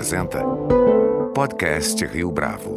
apresenta Podcast Rio Bravo.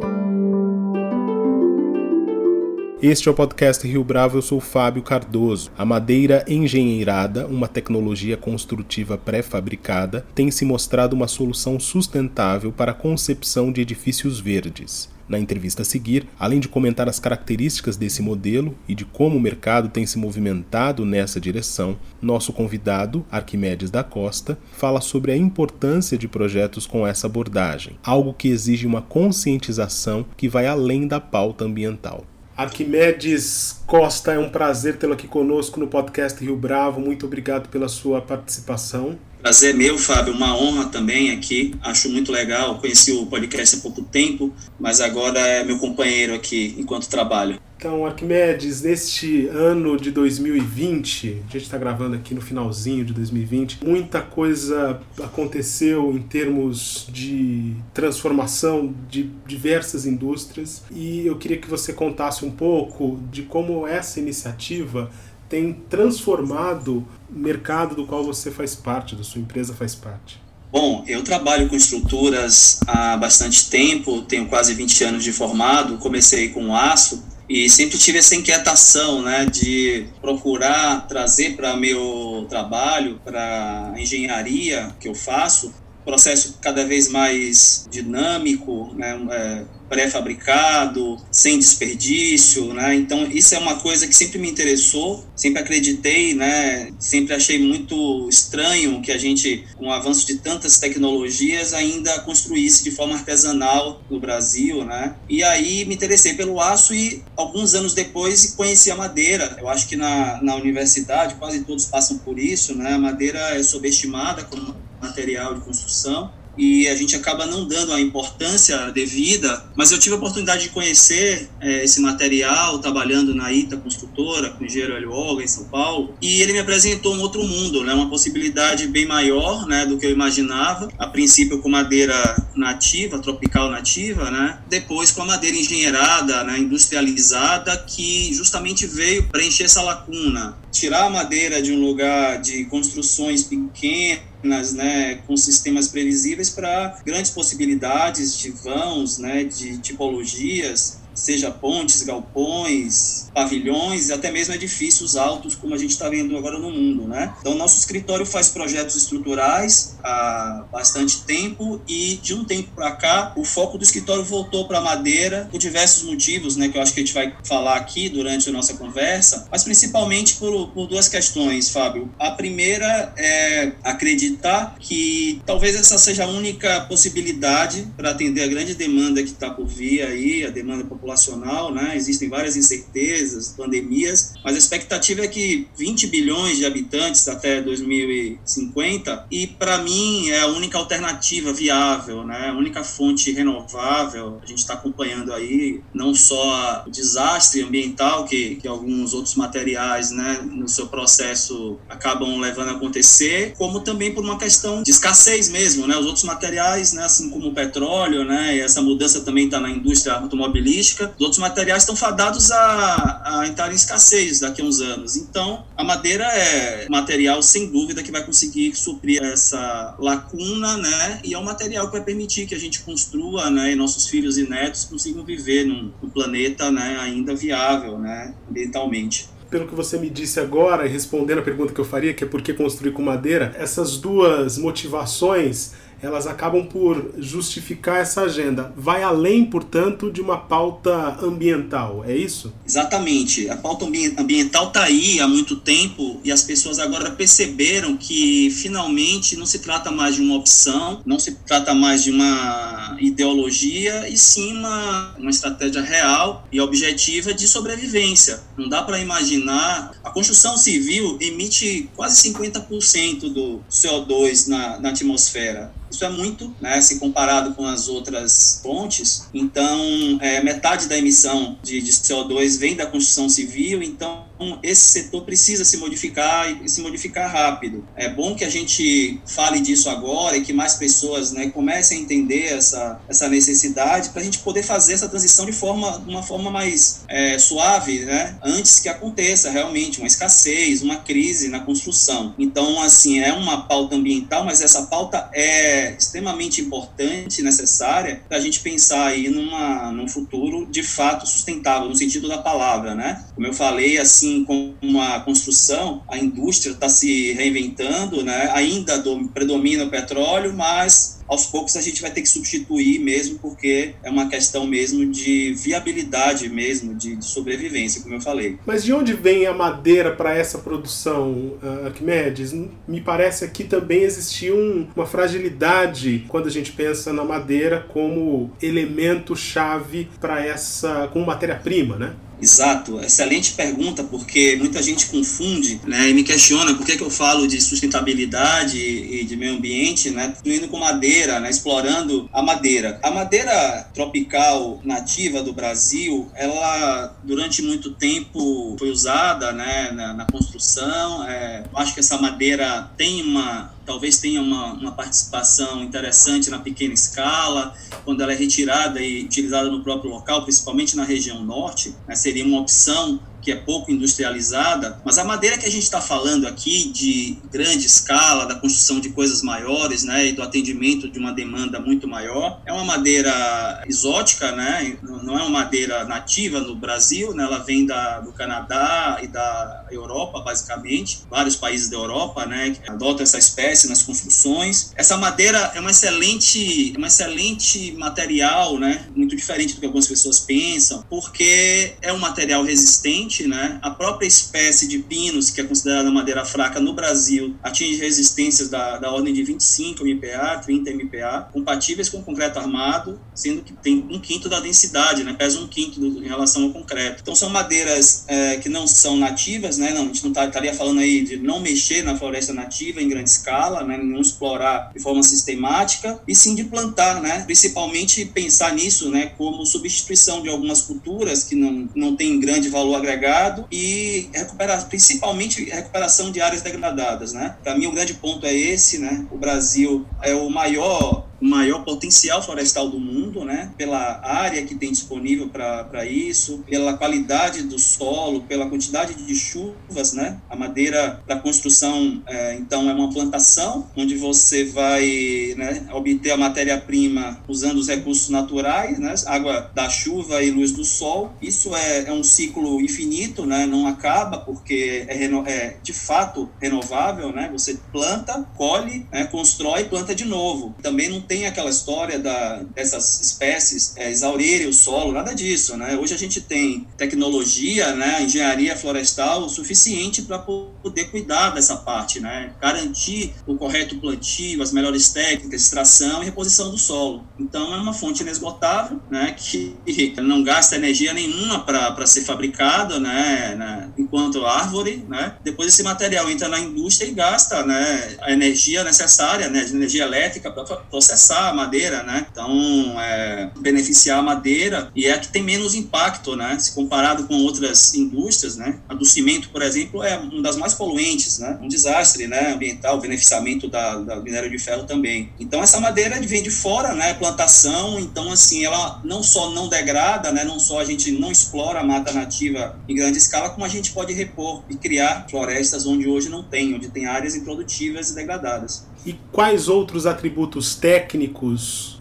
Este é o podcast Rio Bravo, eu sou Fábio Cardoso. A madeira engenheirada, uma tecnologia construtiva pré-fabricada, tem se mostrado uma solução sustentável para a concepção de edifícios verdes. Na entrevista a seguir, além de comentar as características desse modelo e de como o mercado tem se movimentado nessa direção, nosso convidado, Arquimedes da Costa, fala sobre a importância de projetos com essa abordagem, algo que exige uma conscientização que vai além da pauta ambiental. Arquimedes Costa, é um prazer tê-lo aqui conosco no podcast Rio Bravo. Muito obrigado pela sua participação. Prazer meu, Fábio, uma honra também aqui. Acho muito legal. Conheci o podcast há pouco tempo, mas agora é meu companheiro aqui enquanto trabalho. Então, Arquimedes, neste ano de 2020, a gente está gravando aqui no finalzinho de 2020, muita coisa aconteceu em termos de transformação de diversas indústrias e eu queria que você contasse um pouco de como essa iniciativa tem transformado mercado do qual você faz parte, da sua empresa faz parte. Bom, eu trabalho com estruturas há bastante tempo, tenho quase 20 anos de formado, comecei com aço e sempre tive essa inquietação, né, de procurar trazer para meu trabalho, para a engenharia que eu faço, processo cada vez mais dinâmico, né, é, pré-fabricado, sem desperdício, né? Então isso é uma coisa que sempre me interessou, sempre acreditei, né? Sempre achei muito estranho que a gente, com o avanço de tantas tecnologias, ainda construísse de forma artesanal no Brasil, né? E aí me interessei pelo aço e alguns anos depois conheci a madeira. Eu acho que na, na universidade quase todos passam por isso, né? A madeira é subestimada como material de construção e a gente acaba não dando a importância devida, mas eu tive a oportunidade de conhecer é, esse material trabalhando na ITA Construtora, com o engenheiro Hélio Olga, em São Paulo, e ele me apresentou um outro mundo, né, uma possibilidade bem maior né, do que eu imaginava, a princípio com madeira nativa, tropical nativa, né, depois com a madeira engenheirada, né, industrializada, que justamente veio preencher essa lacuna, tirar a madeira de um lugar de construções pequenas, né, com sistemas previsíveis para grandes possibilidades de vãos, né, de tipologias seja pontes, galpões, pavilhões e até mesmo edifícios altos, como a gente está vendo agora no mundo, né? Então, nosso escritório faz projetos estruturais há bastante tempo e, de um tempo para cá, o foco do escritório voltou para a madeira por diversos motivos, né? Que eu acho que a gente vai falar aqui durante a nossa conversa, mas principalmente por, por duas questões, Fábio. A primeira é acreditar que talvez essa seja a única possibilidade para atender a grande demanda que está por vir aí, a demanda popular populacional, né? Existem várias incertezas, pandemias, mas a expectativa é que 20 bilhões de habitantes até 2050 e para mim é a única alternativa viável, né? A única fonte renovável. A gente está acompanhando aí não só o desastre ambiental que, que alguns outros materiais, né, no seu processo acabam levando a acontecer, como também por uma questão de escassez mesmo, né? Os outros materiais, né, assim como o petróleo, né, e essa mudança também está na indústria automobilística os outros materiais estão fadados a, a entrar em escassez daqui a uns anos. Então, a madeira é material, sem dúvida, que vai conseguir suprir essa lacuna, né? E é um material que vai permitir que a gente construa, né? E nossos filhos e netos consigam viver num, num planeta, né? Ainda viável, né? Ambientalmente pelo que você me disse agora, respondendo a pergunta que eu faria, que é por que construir com madeira, essas duas motivações elas acabam por justificar essa agenda. Vai além, portanto, de uma pauta ambiental, é isso? Exatamente. A pauta ambiental está aí há muito tempo e as pessoas agora perceberam que finalmente não se trata mais de uma opção, não se trata mais de uma ideologia, e sim uma, uma estratégia real e objetiva de sobrevivência. Não dá para imaginar. A construção civil emite quase 50% do CO2 na, na atmosfera. Isso é muito, né, se comparado com as outras fontes. Então, é, metade da emissão de, de CO2 vem da construção civil. Então, esse setor precisa se modificar e se modificar rápido. É bom que a gente fale disso agora e que mais pessoas né, comecem a entender essa, essa necessidade para a gente poder fazer essa transição de forma, uma forma mais é, suave, né, antes que aconteça realmente uma escassez, uma crise na construção. Então, assim, é uma pauta ambiental, mas essa pauta é extremamente importante, necessária, para a gente pensar aí numa, num futuro de fato sustentável, no sentido da palavra, né? Como eu falei, assim, com uma construção, a indústria está se reinventando, né? Ainda do, predomina o petróleo, mas aos poucos a gente vai ter que substituir mesmo, porque é uma questão mesmo de viabilidade mesmo, de, de sobrevivência, como eu falei. Mas de onde vem a madeira para essa produção, Arquimedes? Me parece que também existia um, uma fragilidade quando a gente pensa na madeira como elemento chave para essa, como matéria-prima, né? Exato, excelente pergunta, porque muita gente confunde né, e me questiona por que, que eu falo de sustentabilidade e de meio ambiente, né, indo com madeira, né, explorando a madeira. A madeira tropical nativa do Brasil, ela durante muito tempo foi usada né, na, na construção. É, acho que essa madeira tem uma talvez tenha uma, uma participação interessante na pequena escala, quando ela é retirada e utilizada no próprio local, principalmente na região norte, né, seria uma opção que é pouco industrializada, mas a madeira que a gente está falando aqui de grande escala, da construção de coisas maiores, né, e do atendimento de uma demanda muito maior, é uma madeira exótica, né, não é uma madeira nativa no Brasil, né, ela vem da, do Canadá e da Europa, basicamente, vários países da Europa, né, adotam essa espécie nas construções. Essa madeira é uma excelente, uma excelente material, né, muito diferente do que algumas pessoas pensam, porque é um material resistente né, a própria espécie de pinos, que é considerada madeira fraca no Brasil, atinge resistências da, da ordem de 25 MPa, 30 MPa, compatíveis com concreto armado, sendo que tem um quinto da densidade, né, pesa um quinto do, em relação ao concreto. Então são madeiras é, que não são nativas, né, não, a gente não tá, estaria falando aí de não mexer na floresta nativa em grande escala, né, não explorar de forma sistemática, e sim de plantar, né, principalmente pensar nisso né, como substituição de algumas culturas que não, não têm grande valor agregado e recuperar, principalmente recuperação de áreas degradadas, né? Para mim o grande ponto é esse, né? O Brasil é o maior maior potencial florestal do mundo, né? Pela área que tem disponível para isso, pela qualidade do solo, pela quantidade de chuvas, né? A madeira para construção, é, então, é uma plantação onde você vai né, obter a matéria-prima usando os recursos naturais, né? Água da chuva e luz do sol. Isso é, é um ciclo infinito, né? Não acaba porque é, é de fato renovável, né? Você planta, colhe, né? constrói, planta de novo. Também não tem aquela história da, dessas espécies é, exaurirem o solo, nada disso, né? Hoje a gente tem tecnologia, né, engenharia florestal suficiente para poder cuidar dessa parte, né? Garantir o correto plantio, as melhores técnicas, extração e reposição do solo. Então é uma fonte inesgotável, né, que não gasta energia nenhuma para ser fabricada, né, né, enquanto árvore, né? Depois esse material entra na indústria e gasta, né, a energia necessária, né, energia elétrica para processar processar a madeira, né? Então, é, beneficiar a madeira e é a que tem menos impacto, né? Se comparado com outras indústrias, né? A do cimento, por exemplo, é uma das mais poluentes, né? Um desastre, né? Ambiental, beneficiamento da, da minério de ferro também. Então, essa madeira vem de fora, né? Plantação, então, assim, ela não só não degrada, né? Não só a gente não explora a mata nativa em grande escala, como a gente pode repor e criar florestas onde hoje não tem, onde tem áreas improdutivas e degradadas. E quais outros atributos técnicos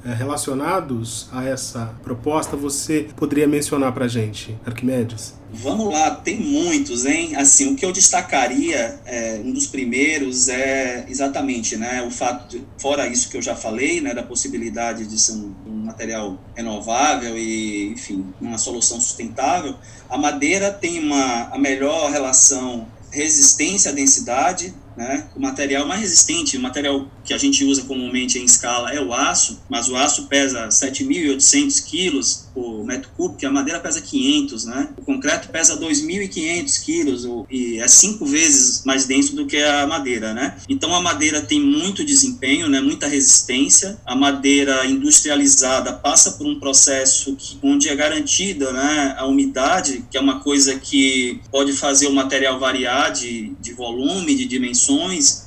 eh, relacionados a essa proposta você poderia mencionar para gente, Arquimedes? Vamos lá, tem muitos, hein? Assim, o que eu destacaria, é, um dos primeiros é exatamente, né, o fato de, fora isso que eu já falei, né, da possibilidade de ser um, um material renovável e, enfim, uma solução sustentável, a madeira tem uma a melhor relação resistência à densidade né? O material mais resistente, o material que a gente usa comumente em escala é o aço, mas o aço pesa 7.800 quilos por metro cúbico, a madeira pesa 500, né? O concreto pesa 2.500 quilos e é cinco vezes mais denso do que a madeira, né? Então a madeira tem muito desempenho, né? Muita resistência. A madeira industrializada passa por um processo que, onde é garantida, né? A umidade, que é uma coisa que pode fazer o material variar de, de volume, de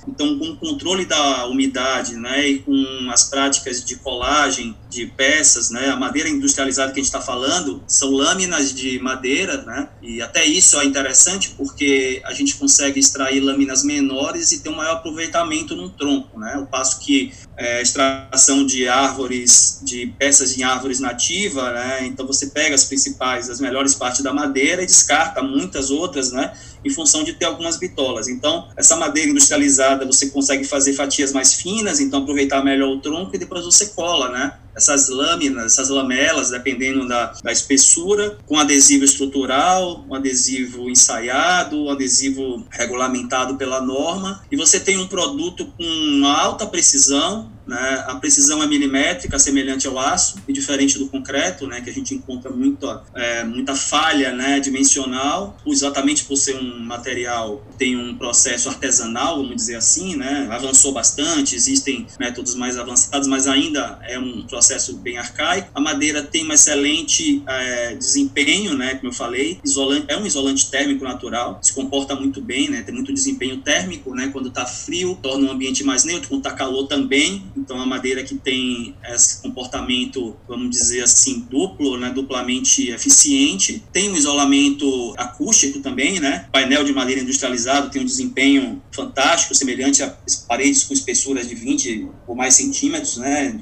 Então, com o controle da umidade, né? E com as práticas de colagem de peças, né? A madeira industrializada que a gente está falando são lâminas de madeira, né? E até isso é interessante porque a gente consegue extrair lâminas menores e ter um maior aproveitamento no tronco, né? O passo que é, extração de árvores, de peças em árvores nativa, né? Então você pega as principais, as melhores partes da madeira e descarta muitas outras, né? Em função de ter algumas bitolas. Então, essa madeira industrializada você consegue fazer fatias mais finas, então aproveitar melhor o tronco e depois você cola, né? Essas lâminas, essas lamelas, dependendo da, da espessura, com adesivo estrutural, um adesivo ensaiado, um adesivo regulamentado pela norma, e você tem um produto com alta precisão, né? A precisão é milimétrica, semelhante ao aço, e diferente do concreto, né? que a gente encontra muito, é, muita falha né? dimensional, exatamente por ser um material que tem um processo artesanal, vamos dizer assim, né? avançou bastante, existem métodos mais avançados, mas ainda é um processo bem arcaico. A madeira tem um excelente é, desempenho, né? como eu falei, isolante, é um isolante térmico natural, se comporta muito bem, né? tem muito desempenho térmico, né? quando está frio, torna o ambiente mais neutro, quando está calor também, então, a madeira que tem esse comportamento, vamos dizer assim, duplo, né, duplamente eficiente. Tem um isolamento acústico também, né? painel de madeira industrializado tem um desempenho fantástico, semelhante a paredes com espessuras de 20 ou mais centímetros, né?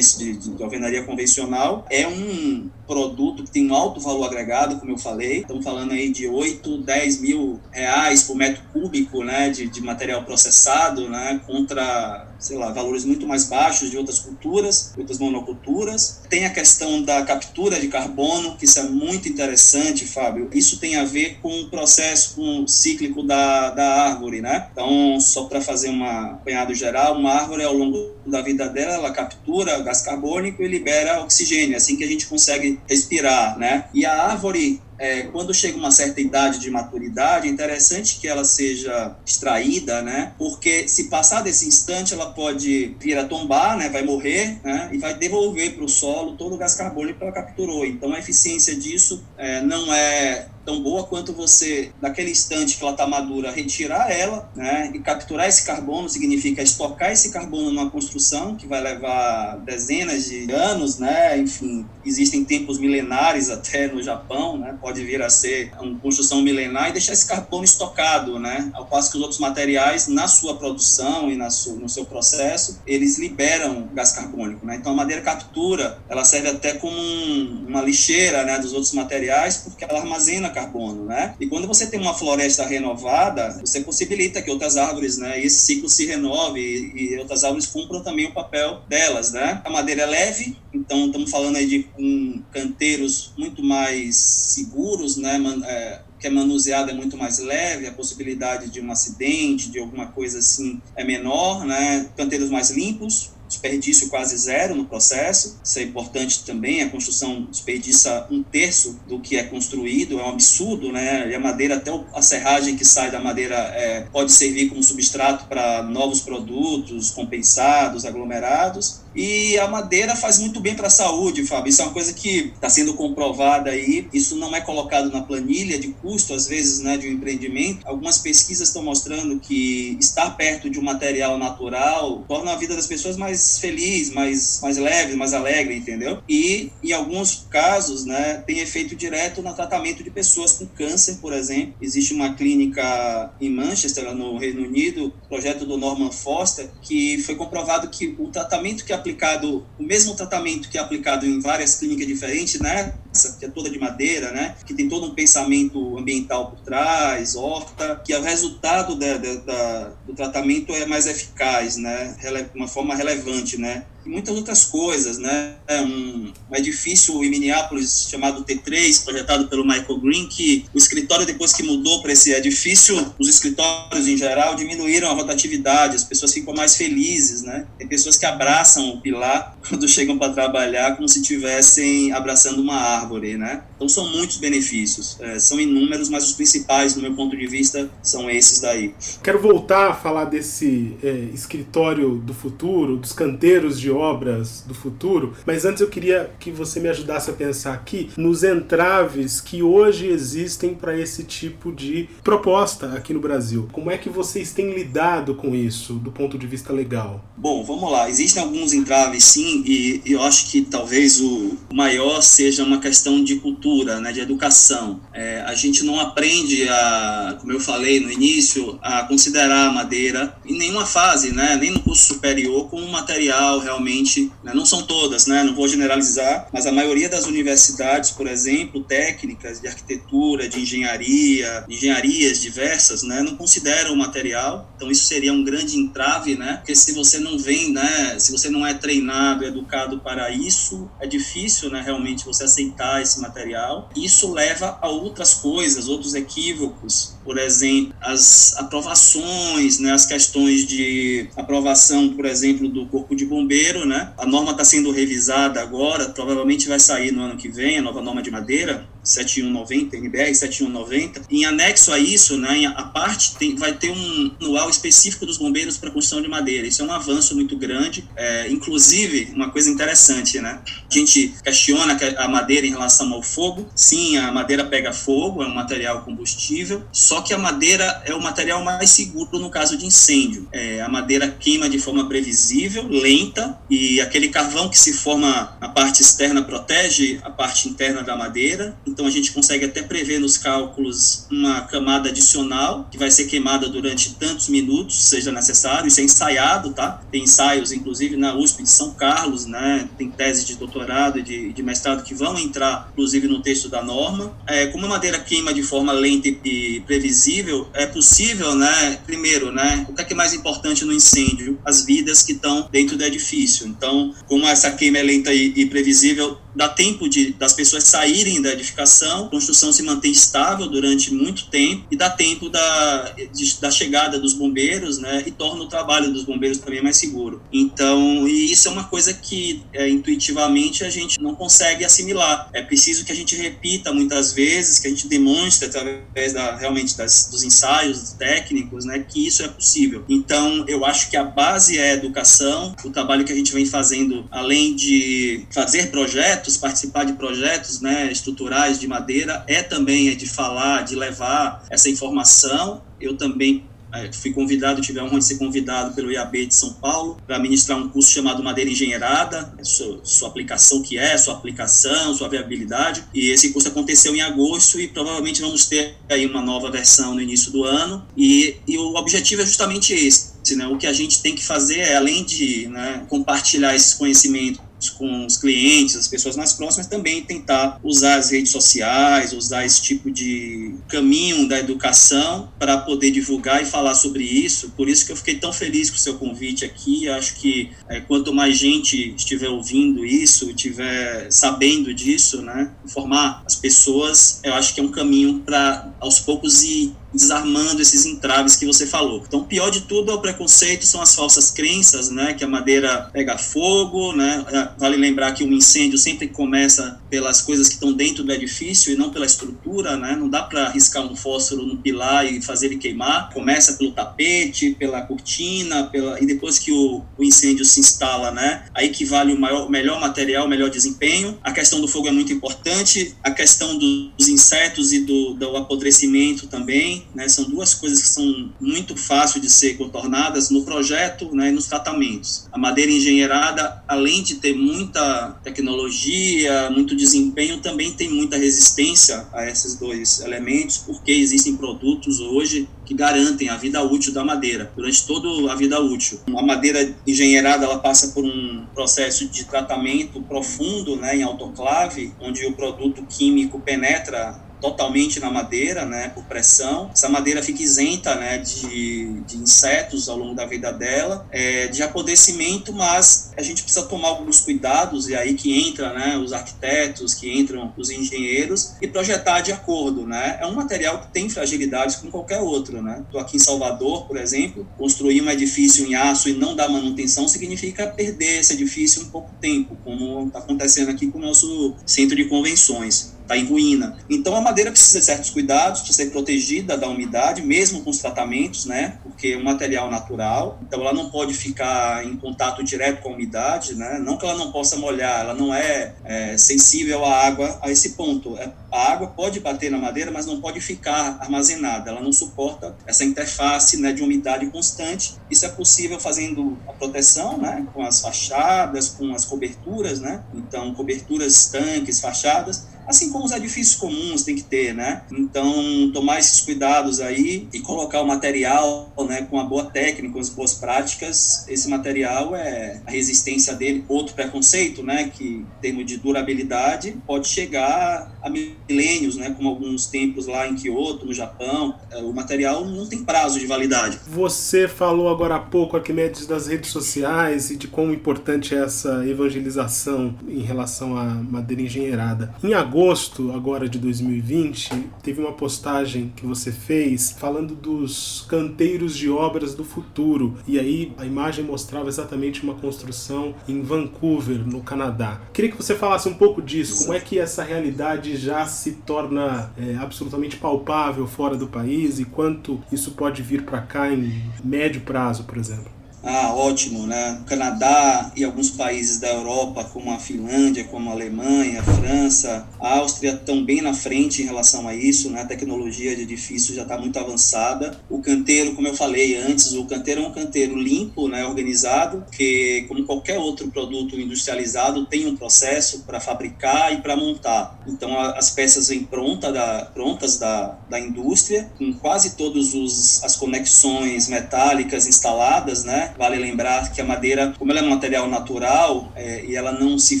De, de, de alvenaria convencional. É um produto que tem um alto valor agregado, como eu falei. Estamos falando aí de 8, 10 mil reais por metro cúbico né, de, de material processado, né, contra, sei lá, valores muito mais baixos de outras culturas, outras monoculturas. Tem a questão da captura de carbono, que isso é muito interessante, Fábio. Isso tem a ver com o processo com o cíclico da, da árvore, né? Então, só para fazer um apanhado geral, uma árvore ao longo da vida dela, ela captura gás carbônico e libera oxigênio, é assim que a gente consegue respirar, né? E a árvore é, quando chega uma certa idade de maturidade, é interessante que ela seja extraída, né? Porque se passar desse instante, ela pode vir a tombar, né? Vai morrer, né? E vai devolver para o solo todo o gás carbônico que ela capturou. Então, a eficiência disso é, não é tão boa quanto você, naquele instante que ela está madura, retirar ela, né? E capturar esse carbono significa estocar esse carbono numa construção que vai levar dezenas de anos, né? Enfim, existem tempos milenares até no Japão, né? pode vir a ser uma construção milenar e deixar esse carbono estocado, né? Ao passo que os outros materiais, na sua produção e na sua, no seu processo, eles liberam gás carbônico, né? Então a madeira captura, ela serve até como um, uma lixeira, né, dos outros materiais, porque ela armazena carbono, né? E quando você tem uma floresta renovada, você possibilita que outras árvores, né, esse ciclo se renove e, e outras árvores cumpram também o papel delas, né? A madeira é leve, então estamos falando aí de um, canteiros muito mais seguros né, é, que é manuseado é muito mais leve, a possibilidade de um acidente, de alguma coisa assim é menor, né, canteiros mais limpos, desperdício quase zero no processo. Isso é importante também. A construção desperdiça um terço do que é construído, é um absurdo, né? E a madeira, até a serragem que sai da madeira, é, pode servir como substrato para novos produtos compensados, aglomerados. E a madeira faz muito bem para a saúde, Fábio. Isso é uma coisa que está sendo comprovada aí. Isso não é colocado na planilha de custo, às vezes, né, de um empreendimento. Algumas pesquisas estão mostrando que estar perto de um material natural torna a vida das pessoas mais feliz, mais, mais leve, mais alegre, entendeu? E, em alguns casos, né, tem efeito direto no tratamento de pessoas com câncer, por exemplo. Existe uma clínica em Manchester, no Reino Unido, projeto do Norman Foster, que foi comprovado que o tratamento que aplicado, o mesmo tratamento que é aplicado em várias clínicas diferentes, né, que é toda de madeira, né? Que tem todo um pensamento ambiental por trás, horta, que o resultado da, da, do tratamento é mais eficaz, né? Uma forma relevante, né? e muitas outras coisas, né? É um, um edifício em Minneapolis chamado T3, projetado pelo Michael Green, que o escritório, depois que mudou para esse edifício, os escritórios em geral diminuíram a rotatividade, as pessoas ficam mais felizes, né? Tem pessoas que abraçam o pilar quando chegam para trabalhar como se estivessem abraçando uma árvore, né? Então são muitos benefícios, é, são inúmeros, mas os principais, do meu ponto de vista, são esses daí. Quero voltar a falar desse é, escritório do futuro, dos canteiros de obras do futuro, mas antes eu queria que você me ajudasse a pensar aqui nos entraves que hoje existem para esse tipo de proposta aqui no Brasil. Como é que vocês têm lidado com isso do ponto de vista legal? Bom, vamos lá. Existem alguns entraves, sim, e eu acho que talvez o maior seja uma questão de cultura, né, de educação. É, a gente não aprende a, como eu falei no início, a considerar a madeira em nenhuma fase, né, nem no curso superior, como um material realmente, né, não são todas, né, não vou generalizar, mas a maioria das universidades, por exemplo, técnicas de arquitetura, de engenharia, engenharias diversas, né, não consideram o material, então isso seria um grande entrave, né, porque se você não vem, né, se você não é treinado, educado para isso, é difícil, né, realmente você aceitar esse material. Isso leva a outras coisas, outros equívocos, por exemplo, as aprovações, né, as questões de aprovação, por exemplo, do corpo de bombeiros né? A norma está sendo revisada agora, provavelmente vai sair no ano que vem, a nova norma de madeira, 7190, NBR 7190. Em anexo a isso, né, a parte tem, vai ter um manual específico dos bombeiros para construção de madeira. Isso é um avanço muito grande. É, inclusive, uma coisa interessante, né? A gente questiona a madeira em relação ao fogo. Sim, a madeira pega fogo, é um material combustível, só que a madeira é o material mais seguro no caso de incêndio. É, a madeira queima de forma previsível, lenta, e aquele carvão que se forma na parte externa protege a parte interna da madeira. Então a gente consegue até prever nos cálculos uma camada adicional que vai ser queimada durante tantos minutos, seja necessário. Isso é ensaiado, tá? Tem ensaios, inclusive na USP de São Carlos, né? Tem tese de doutorado e de, de mestrado que vão entrar, inclusive, no texto da norma. É, como a madeira queima de forma lenta e previsível, é possível, né? Primeiro, né? O que é, que é mais importante no incêndio? As vidas que estão dentro do edifício. Então, como essa queima é lenta e, e previsível, dá tempo de, das pessoas saírem da edificação, a construção se mantém estável durante muito tempo e dá tempo da, de, da chegada dos bombeiros, né, e torna o trabalho dos bombeiros também mais seguro. Então, e isso é uma coisa que é, intuitivamente a gente não consegue assimilar. É preciso que a gente repita muitas vezes, que a gente demonstre através da, realmente das, dos ensaios técnicos, né, que isso é possível. Então, eu acho que a base é a educação, o trabalho que a gente vem fazendo, além de fazer projetos, projetos, participar de projetos né, estruturais de madeira, é também de falar, de levar essa informação. Eu também é, fui convidado, tive a honra de ser convidado pelo IAB de São Paulo para ministrar um curso chamado Madeira Engenheirada, sua, sua, aplicação que é, sua aplicação, sua viabilidade. E esse curso aconteceu em agosto e provavelmente vamos ter aí uma nova versão no início do ano. E, e o objetivo é justamente esse. Né? O que a gente tem que fazer é, além de né, compartilhar esses conhecimentos com os clientes, as pessoas mais próximas, também tentar usar as redes sociais, usar esse tipo de caminho da educação para poder divulgar e falar sobre isso. Por isso que eu fiquei tão feliz com o seu convite aqui. Acho que é, quanto mais gente estiver ouvindo isso, estiver sabendo disso, né, informar as pessoas, eu acho que é um caminho para aos poucos ir desarmando esses entraves que você falou. Então, pior de tudo é o preconceito, são as falsas crenças, né, que a madeira pega fogo, né, é, vale lembrar que um incêndio sempre começa pelas coisas que estão dentro do edifício e não pela estrutura, né, não dá para riscar um fósforo no pilar e fazer ele queimar, começa pelo tapete, pela cortina, pela, e depois que o, o incêndio se instala, né, aí que vale o maior, melhor material, melhor desempenho. A questão do fogo é muito importante, a questão dos insetos e do, do apodrecimento também, né, são duas coisas que são muito fáceis de ser contornadas no projeto né, e nos tratamentos. A madeira engenheirada, além de ter muita tecnologia, muito desempenho, também tem muita resistência a esses dois elementos, porque existem produtos hoje que garantem a vida útil da madeira durante toda a vida útil. A madeira engenheirada ela passa por um processo de tratamento profundo, né, em autoclave, onde o produto químico penetra totalmente na madeira, né, por pressão. Essa madeira fica isenta, né, de, de insetos ao longo da vida dela, é, de apodrecimento, mas a gente precisa tomar alguns cuidados e aí que entra, né, os arquitetos, que entram os engenheiros e projetar de acordo, né. É um material que tem fragilidades como qualquer outro, né. Estou aqui em Salvador, por exemplo, construir um edifício em aço e não dar manutenção significa perder esse edifício em pouco tempo, como está acontecendo aqui com o nosso centro de convenções está em ruína. Então a madeira precisa de certos cuidados, precisa ser protegida da umidade, mesmo com os tratamentos, né? Porque é um material natural, então ela não pode ficar em contato direto com a umidade, né? Não que ela não possa molhar, ela não é, é sensível à água a esse ponto. É, a água pode bater na madeira, mas não pode ficar armazenada. Ela não suporta essa interface né, de umidade constante. Isso é possível fazendo a proteção, né? Com as fachadas, com as coberturas, né? Então coberturas, tanques, fachadas assim como os edifícios comuns tem que ter, né? Então, tomar esses cuidados aí e colocar o material, né, com uma boa técnica, com as boas práticas, esse material é a resistência dele, outro preconceito, né, que em termos de durabilidade pode chegar a milênios, né, como alguns templos lá em Kyoto, no Japão, é, o material não tem prazo de validade. Você falou agora há pouco, Arquimedes, das redes sociais e de como importante é essa evangelização em relação à madeira engenheirada. Em agosto agosto agora de 2020, teve uma postagem que você fez falando dos canteiros de obras do futuro. E aí a imagem mostrava exatamente uma construção em Vancouver, no Canadá. Queria que você falasse um pouco disso, como é que essa realidade já se torna é, absolutamente palpável fora do país e quanto isso pode vir para cá em médio prazo, por exemplo. Ah, ótimo, né? Canadá e alguns países da Europa, como a Finlândia, como a Alemanha, a França, a Áustria estão bem na frente em relação a isso, né? A tecnologia de edifício já está muito avançada. O canteiro, como eu falei antes, o canteiro é um canteiro limpo, né? Organizado, que como qualquer outro produto industrializado tem um processo para fabricar e para montar. Então as peças vêm pronta da, prontas da, da indústria, com quase todas as conexões metálicas instaladas, né? Vale lembrar que a madeira, como ela é um material natural é, e ela não se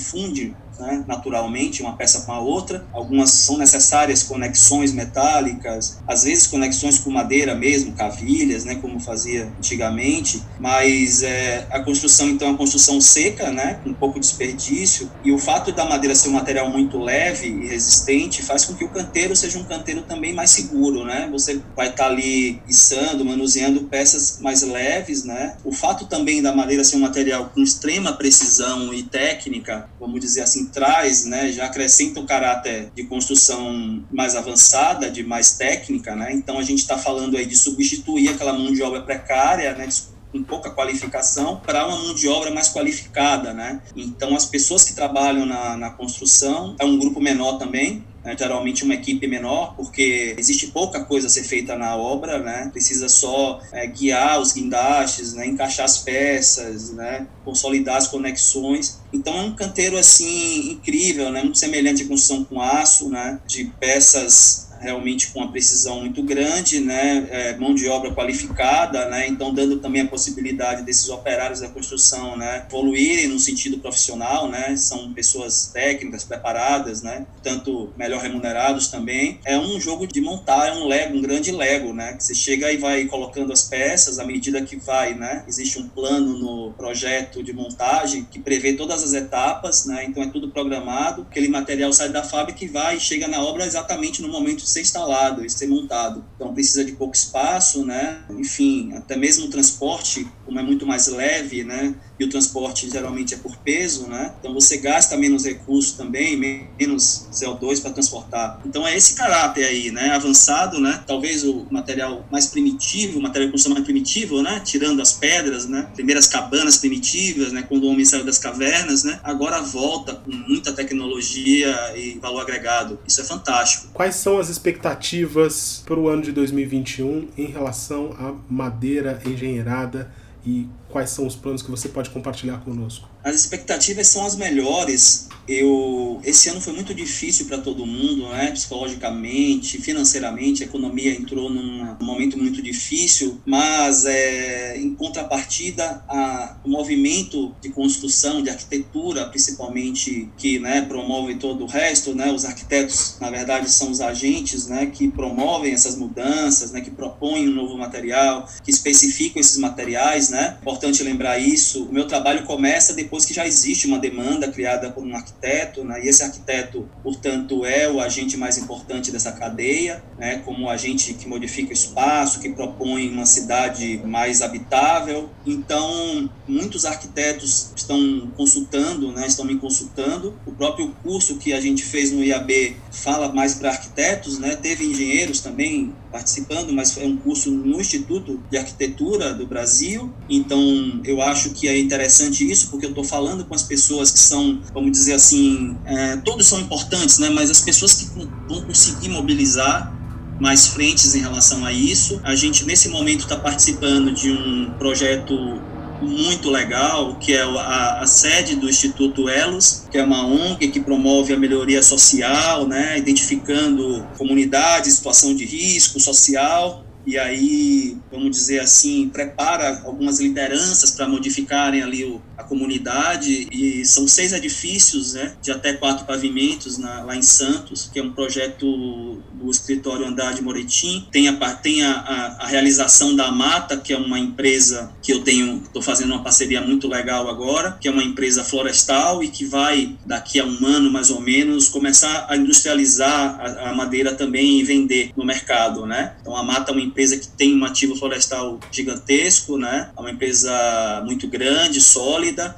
funde né, naturalmente, uma peça com a outra. Algumas são necessárias conexões metálicas, às vezes conexões com madeira mesmo, cavilhas, né, como fazia antigamente, mas é, a construção, então, é uma construção seca, né, com pouco desperdício, e o fato da madeira ser um material muito leve e resistente faz com que o canteiro seja um canteiro também mais seguro, né, você vai estar tá ali içando, manuseando peças mais leves, né, o fato também da madeira ser um material com extrema precisão e técnica, vamos dizer assim, traz, né, já acrescenta o caráter de construção mais avançada, de mais técnica, né? Então a gente está falando aí de substituir aquela mão de obra precária, né, com pouca qualificação para uma mão de obra mais qualificada, né? Então as pessoas que trabalham na, na construção é um grupo menor também, né, geralmente uma equipe menor, porque existe pouca coisa a ser feita na obra, né, precisa só é, guiar os guindastes, né, encaixar as peças, né, consolidar as conexões. Então é um canteiro assim incrível, né, muito semelhante à construção com aço, né, de peças realmente com uma precisão muito grande, né, é, mão de obra qualificada, né, então dando também a possibilidade desses operários da construção, né, evoluírem no sentido profissional, né, são pessoas técnicas, preparadas, né, tanto melhor remunerados também. É um jogo de montar, é um Lego, um grande Lego, né, que você chega e vai colocando as peças à medida que vai, né, existe um plano no projeto de montagem que prevê todas as etapas, né, então é tudo programado, aquele material sai da fábrica e vai chega na obra exatamente no momento ser instalado e ser montado. Então precisa de pouco espaço, né? Enfim, até mesmo o transporte, como é muito mais leve, né? E o transporte geralmente é por peso, né? Então você gasta menos recursos também, menos CO2 para transportar. Então é esse caráter aí, né? Avançado, né? Talvez o material mais primitivo, o material de construção mais primitivo, né? Tirando as pedras, né? Primeiras cabanas primitivas, né? Quando o homem saiu das cavernas, né? Agora volta com muita tecnologia e valor agregado. Isso é fantástico. Quais são as expectativas para o ano de 2021 em relação à madeira engenheirada e quais são os planos que você pode compartilhar conosco? As expectativas são as melhores. Eu esse ano foi muito difícil para todo mundo, né? Psicologicamente, financeiramente, a economia entrou num momento muito difícil, mas é, em contrapartida, a, o movimento de construção, de arquitetura, principalmente que, né, promove todo o resto, né? Os arquitetos, na verdade, são os agentes, né, que promovem essas mudanças, né, que propõem um novo material, que especificam esses materiais, né? Importante lembrar isso. O meu trabalho começa depois depois que já existe uma demanda criada por um arquiteto, né, e esse arquiteto, portanto, é o agente mais importante dessa cadeia, né, como o agente que modifica o espaço, que propõe uma cidade mais habitável. Então, muitos arquitetos estão consultando, né, estão me consultando. O próprio curso que a gente fez no IAB fala mais para arquitetos, né, teve engenheiros também participando, mas é um curso no Instituto de Arquitetura do Brasil. Então, eu acho que é interessante isso, porque eu estou falando com as pessoas que são, vamos dizer assim, é, todos são importantes, né? Mas as pessoas que vão conseguir mobilizar mais frentes em relação a isso. A gente, nesse momento, está participando de um projeto muito legal, que é a, a, sede do Instituto Elos, que é uma ONG que promove a melhoria social, né, identificando comunidades, situação de risco social, e aí, vamos dizer assim, prepara algumas lideranças para modificarem ali o, a comunidade e são seis edifícios, né, de até quatro pavimentos na, lá em Santos, que é um projeto do escritório Andar de Moretim. Tem a, tem a, a, a realização da Mata, que é uma empresa que eu tenho, estou fazendo uma parceria muito legal agora, que é uma empresa florestal e que vai, daqui a um ano mais ou menos, começar a industrializar a, a madeira também e vender no mercado, né? Então a Mata é uma empresa que tem um ativo florestal gigantesco, né? É uma empresa muito grande, sólida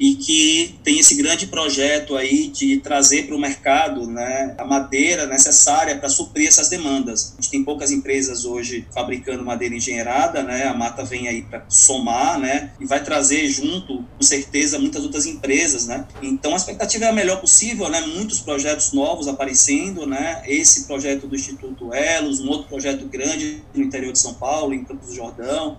e que tem esse grande projeto aí de trazer para o mercado né, a madeira necessária para suprir essas demandas. A gente tem poucas empresas hoje fabricando madeira engenheirada, né, a Mata vem aí para somar né, e vai trazer junto, com certeza, muitas outras empresas. Né. Então a expectativa é a melhor possível, né, muitos projetos novos aparecendo, né, esse projeto do Instituto Elos, um outro projeto grande no interior de São Paulo, em Campos do Jordão,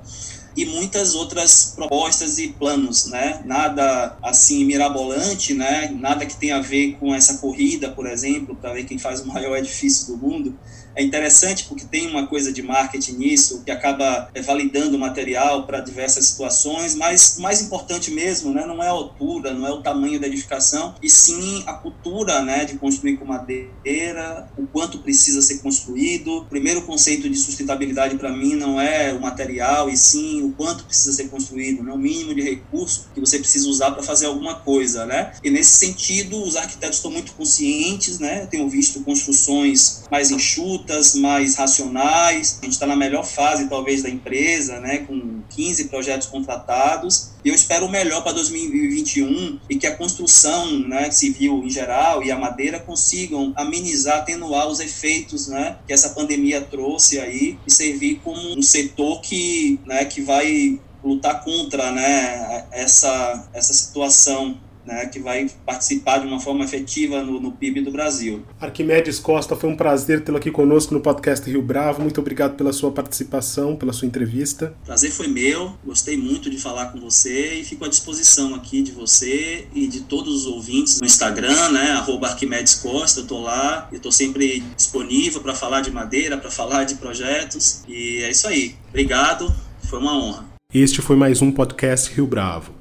e muitas outras propostas e planos, né? Nada assim mirabolante, né? Nada que tenha a ver com essa corrida, por exemplo, para ver quem faz o maior edifício do mundo, é interessante porque tem uma coisa de marketing nisso que acaba é, validando o material para diversas situações, mas o mais importante mesmo né, não é a altura, não é o tamanho da edificação, e sim a cultura né, de construir com madeira, o quanto precisa ser construído. O primeiro conceito de sustentabilidade para mim não é o material, e sim o quanto precisa ser construído, né, o mínimo de recurso que você precisa usar para fazer alguma coisa. Né? E nesse sentido, os arquitetos estão muito conscientes, né? tenho visto construções mais enxutas, condutas mais racionais. A gente está na melhor fase, talvez, da empresa, né, com 15 projetos contratados. E eu espero o melhor para 2021 e que a construção né, civil em geral e a madeira consigam amenizar, atenuar os efeitos né, que essa pandemia trouxe aí e servir como um setor que, né, que vai lutar contra né, essa, essa situação né, que vai participar de uma forma efetiva no, no, PIB do Brasil. Arquimedes Costa, foi um prazer tê-lo aqui conosco no podcast Rio Bravo. Muito obrigado pela sua participação, pela sua entrevista. Prazer foi meu, gostei muito de falar com você e fico à disposição aqui de você e de todos os ouvintes no Instagram, né, arroba Arquimedes Costa, eu estou lá, eu estou sempre disponível para falar de madeira, para falar de projetos e é isso aí. Obrigado, foi uma honra. Este foi mais um podcast Rio Bravo.